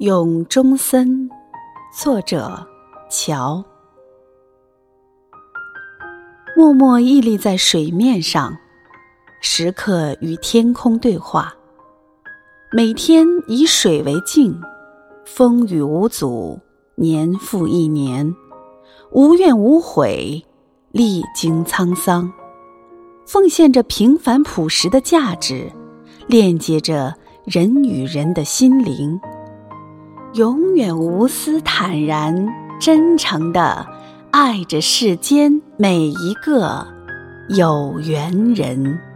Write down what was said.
咏中森，作者乔。默默屹立在水面上，时刻与天空对话。每天以水为镜，风雨无阻，年复一年，无怨无悔，历经沧桑，奉献着平凡朴实的价值，链接着人与人的心灵。永远无私、坦然、真诚的爱着世间每一个有缘人。